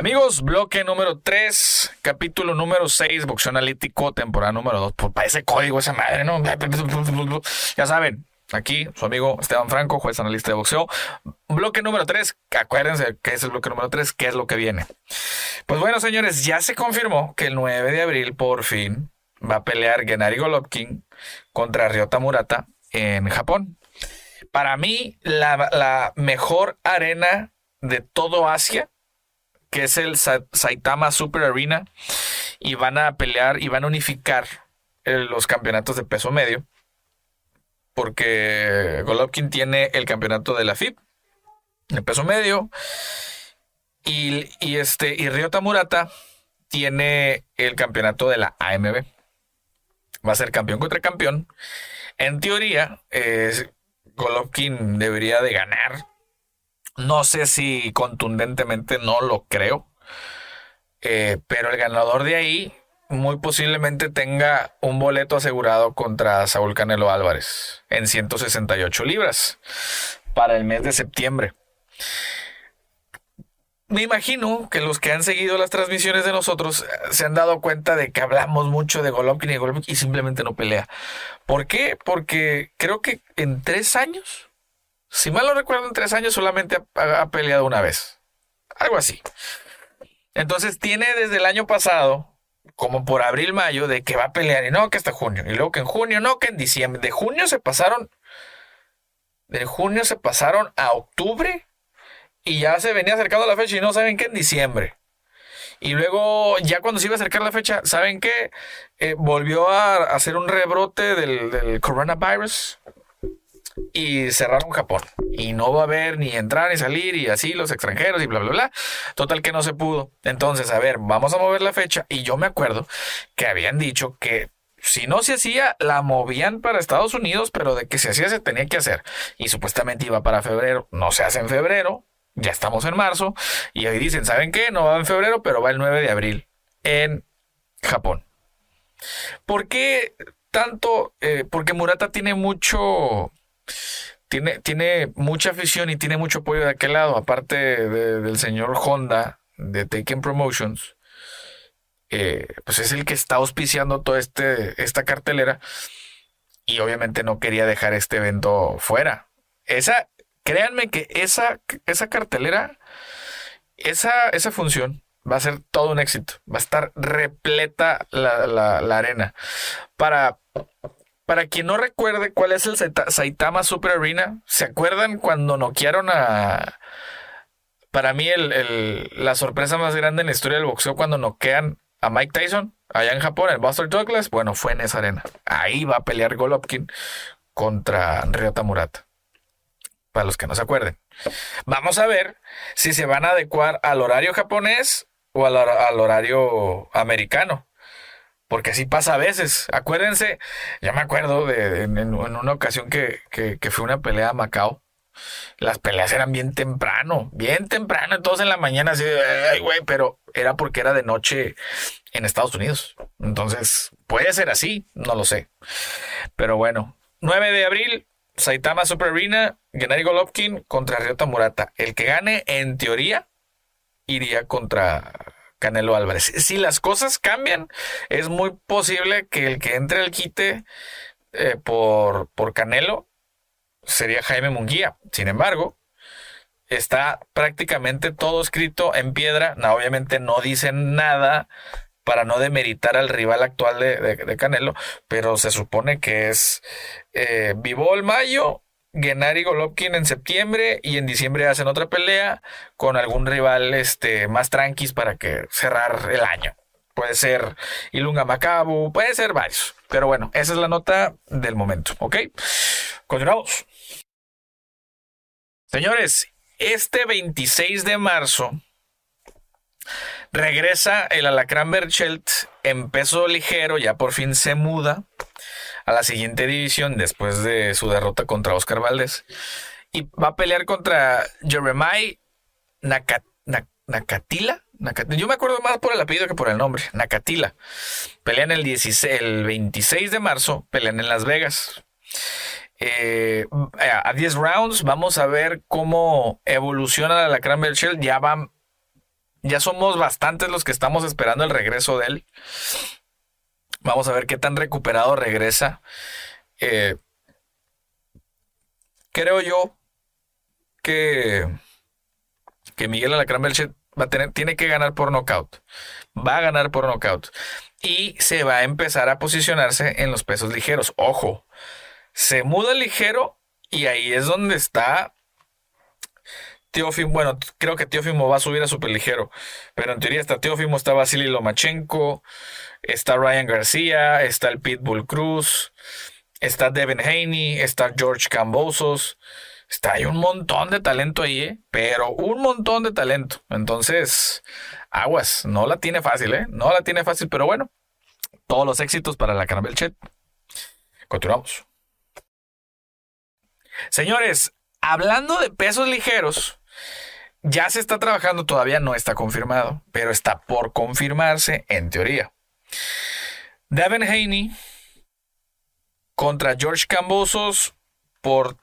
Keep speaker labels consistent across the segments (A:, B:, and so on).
A: Amigos, bloque número 3, capítulo número 6, boxeo analítico, temporada número 2. Pues parece código esa madre, ¿no? Ya saben, aquí su amigo Esteban Franco, juez analista de boxeo. Bloque número 3, acuérdense que es el bloque número 3, ¿qué es lo que viene? Pues bueno, señores, ya se confirmó que el 9 de abril, por fin, va a pelear Gennady Golovkin contra Ryota Murata en Japón. Para mí, la mejor arena de todo Asia que es el Saitama Super Arena, y van a pelear y van a unificar eh, los campeonatos de peso medio, porque Golovkin tiene el campeonato de la FIB, de peso medio, y, este, y Ryota Murata tiene el campeonato de la AMB. Va a ser campeón contra campeón. En teoría, Golovkin debería de ganar no sé si contundentemente no lo creo. Eh, pero el ganador de ahí muy posiblemente tenga un boleto asegurado contra Saúl Canelo Álvarez en 168 libras para el mes de septiembre. Me imagino que los que han seguido las transmisiones de nosotros eh, se han dado cuenta de que hablamos mucho de Golovkin y Golovkin y simplemente no pelea. ¿Por qué? Porque creo que en tres años si mal no recuerdo, en tres años solamente ha, peleado una vez. Algo así. Entonces tiene desde el año pasado, como por abril, mayo, de que va a pelear y no, que hasta junio. Y luego que en junio, no, que en diciembre. De junio se pasaron. De junio se pasaron a octubre y ya se venía acercando la fecha y no saben qué en diciembre. Y luego, ya cuando se iba a acercar la fecha, ¿saben qué? Eh, volvió a hacer un rebrote del coronavirus y cerraron Japón. Y no va a haber ni entrar ni salir y así los extranjeros y bla, bla, bla. Total que no se pudo. Entonces, a ver, vamos a mover la fecha. Y yo me acuerdo que habían dicho que si no se hacía, la movían para Estados Unidos, pero de que se hacía se tenía que hacer. Y supuestamente iba para febrero. No se hace en febrero. Ya estamos en marzo. Y ahí dicen, ¿saben qué? No va en febrero, pero va el 9 de abril en Japón. ¿Por qué tanto? Eh, porque Murata tiene mucho tiene, tiene mucha afición y tiene mucho apoyo de aquel lado, aparte del señor Honda de Taken Promotions. Eh, pues es el que está auspiciando toda este, esta cartelera y obviamente no quería dejar este evento fuera. Esa, créanme que esa, esa cartelera, esa, esa función va a ser todo un éxito. Va a estar repleta la, la arena. Para para quien no recuerde cuál es el Saitama Super Arena, ¿se acuerdan cuando noquearon a... Para mí la sorpresa más grande en la historia del boxeo cuando noquean a Mike Tyson allá en Japón, el Buster Douglas, bueno, fue en esa arena. Ahí va a pelear Golovkin contra Ryota Murata. Para los que no se acuerden. Vamos a ver si se van a adecuar al horario japonés o al horario americano. Porque así pasa a veces. Acuérdense, ya me acuerdo de, en, una ocasión que, que, fue una pelea a Macao. Las peleas eran bien temprano, bien temprano, todos en la mañana, así ay, güey, pero era porque era de noche en Estados Unidos. Entonces, puede ser así, no lo sé. Pero bueno, 9 de abril, Saitama Super Arena, Gennady Golovkin contra Ryota Murata. El que gane, en teoría, iría contra Canelo Álvarez. Si las cosas cambian, es muy posible que el que entre al quite eh, por, por Canelo sería Jaime Munguía. Sin embargo, está prácticamente todo escrito en piedra. No, obviamente no dicen nada para no demeritar al rival actual de, Canelo, pero se supone que es eh, el Mayo Gennady Golovkin en septiembre y en diciembre hacen otra pelea con algún rival este, más tranquis para que cerrar el año. Puede ser Ilunga Macabu, puede ser varios. Pero bueno, esa es la nota del momento, ¿ok? Continuamos. Señores, este 26 de marzo regresa el Alacrán Berchelt en peso ligero, ya por fin se muda a la siguiente división después de su derrota contra Oscar Valdés. Y va a pelear contra Jeremiah Nakatila. Yo me acuerdo más por el apellido que por el nombre. Nakatila. Pelean el, 16, el 26 de marzo, pelean en Las Vegas. Eh, a 10 rounds, vamos a ver cómo evoluciona la Cranberry Shell. Ya van Ya somos bastantes los que estamos esperando el regreso de él. Vamos a ver qué tan recuperado regresa. Eh, creo yo que, que Miguel Alacrán Belchet va a tener, tiene que ganar por nocaut. Va a ganar por nocaut. Y se va a empezar a posicionarse en los pesos ligeros. Ojo, se muda ligero y ahí es donde está Teófimo, bueno, creo que Teófimo va a subir a super ligero, pero en teoría está Teófimo, está Vasily Lomachenko, está Ryan García, está el Pitbull Cruz, está Devin Haney, está George Cambosos, está hay un montón de talento ahí, ¿eh? pero un montón de talento. Entonces, aguas, no la tiene fácil, ¿eh? No la tiene fácil, pero bueno, todos los éxitos para la Carabel Chet. Continuamos. Señores, hablando de pesos ligeros, ya se está trabajando, todavía no está confirmado, pero está por confirmarse en teoría. Devin Haney contra George Cambosos por,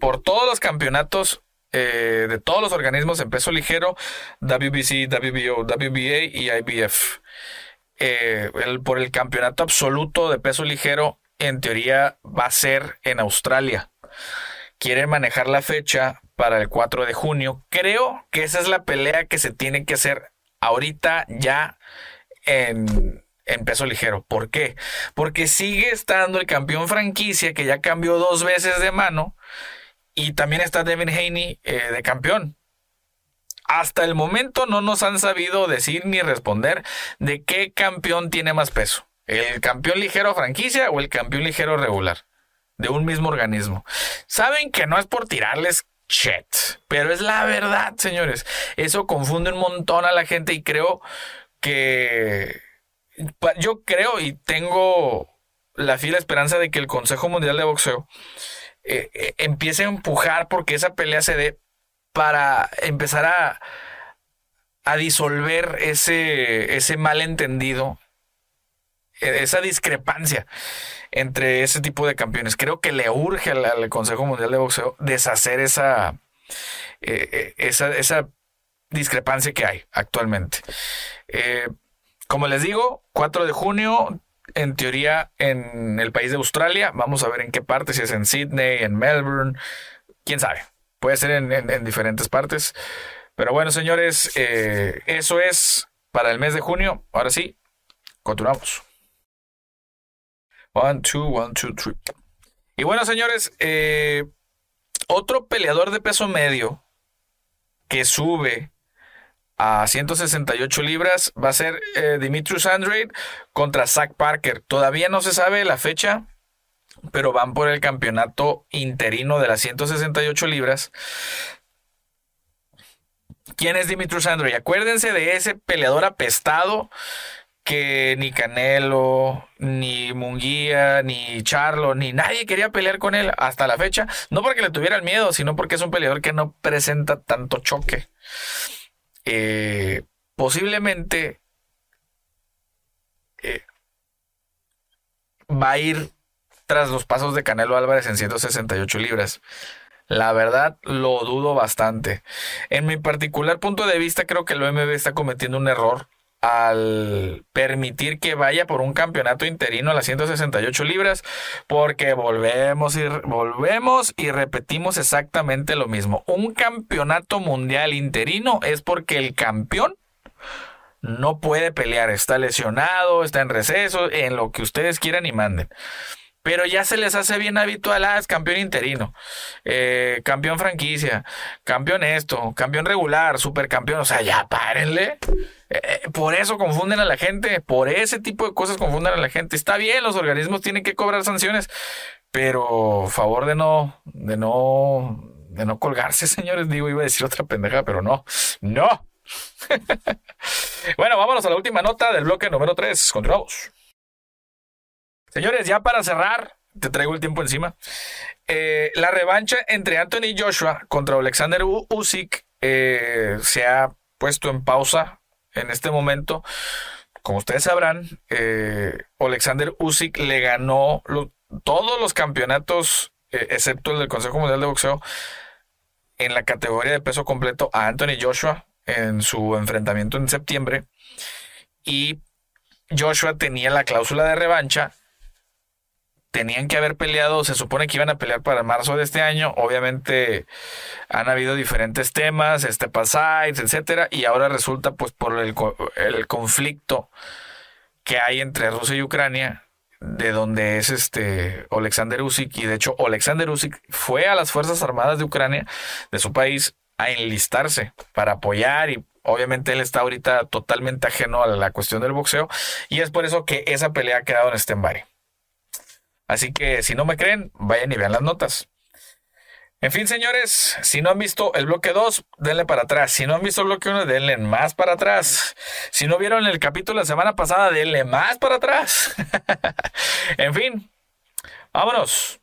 A: por todos los campeonatos eh, de todos los organismos en peso ligero, WBC, WBO, WBA y IBF. Eh, por el campeonato absoluto de peso ligero, en teoría va a ser en Australia. Quieren manejar la fecha para el 4 de junio. Creo que esa es la pelea que se tiene que hacer ahorita ya en, peso ligero. ¿Por qué? Porque sigue estando el campeón franquicia que ya cambió dos veces de mano y también está Devin Haney eh, de campeón. Hasta el momento no nos han sabido decir ni responder de qué campeón tiene más peso. ¿El campeón ligero franquicia o el campeón ligero regular? De un mismo organismo. Saben que no es por tirarles chet. Pero es la verdad, señores. Eso confunde un montón a la gente y creo que yo creo y tengo la fila esperanza de que el Consejo Mundial de Boxeo eh, eh, empiece a empujar porque esa pelea se dé para empezar a, a disolver ese, ese malentendido, esa discrepancia entre ese tipo de campeones. Creo que le urge al, Consejo Mundial de Boxeo deshacer esa, eh, eh, esa, esa, discrepancia que hay actualmente. Eh, como les digo, 4 de junio, en teoría en el país de Australia. Vamos a ver en qué parte, si es en Sydney, en Melbourne, quién sabe. Puede ser en, diferentes partes. Pero bueno, señores, eso es para el mes de junio. Ahora sí, continuamos. One, two, one, two, three. Y bueno, señores, eh, otro peleador de peso medio que sube a 168 libras va a ser eh, Dimitrius Andrade contra Zach Parker. Todavía no se sabe la fecha, pero van por el campeonato interino de las 168 libras. ¿Quién es Dimitrius Andrade? Acuérdense de ese peleador apestado que ni Canelo, ni Munguía, ni Charlo, ni nadie quería pelear con él hasta la fecha. No porque le tuviera el miedo, sino porque es un peleador que no presenta tanto choque. Eh, posiblemente eh, va a ir tras los pasos de Canelo Álvarez en 168 libras. La verdad, lo dudo bastante. En mi particular punto de vista, creo que el OMB está cometiendo un error al permitir que vaya por un campeonato interino a las 168 libras, porque volvemos y volvemos y repetimos exactamente lo mismo. Un campeonato mundial interino es porque el campeón no puede pelear, está lesionado, está en receso, en lo que ustedes quieran y manden. Pero ya se les hace bien habitual, ah, es campeón interino, eh, campeón franquicia, campeón esto, campeón regular, supercampeón, o sea, ya párenle. Eh, eh, por eso confunden a la gente, por ese tipo de cosas confunden a la gente. Está bien, los organismos tienen que cobrar sanciones, pero favor de no, de no, de no colgarse, señores. Digo, iba a decir otra pendeja, pero no, no. bueno, vámonos a la última nota del bloque número 3. Continuamos. Señores, ya para cerrar, te traigo el tiempo encima. Eh, la revancha entre Anthony Joshua contra Alexander Usyk se ha puesto en pausa en este momento, como ustedes sabrán, eh, Alexander Usyk le ganó todos los campeonatos, eh, excepto el del Consejo Mundial de Boxeo, en la categoría de peso completo a Anthony Joshua. en su enfrentamiento en septiembre y Joshua tenía la cláusula de revancha. Tenían que haber peleado, se supone que iban a pelear para marzo de este año. Obviamente han habido diferentes temas, este Sides, etcétera, y ahora resulta, pues, por el, el conflicto que hay entre Rusia y Ucrania, de donde es este Alexander Usyk y de hecho Alexander Usyk fue a las Fuerzas Armadas de Ucrania de su país a enlistarse para apoyar y obviamente él está ahorita totalmente ajeno a la cuestión del boxeo y es por eso que esa pelea ha quedado en stand-by. Así que si no me creen, vayan y vean las notas. En fin, señores, si no han visto el bloque 2, denle para atrás. Si no han visto el bloque 1, denle más para atrás. Si no vieron el capítulo la semana pasada, denle más para atrás. en fin, vámonos.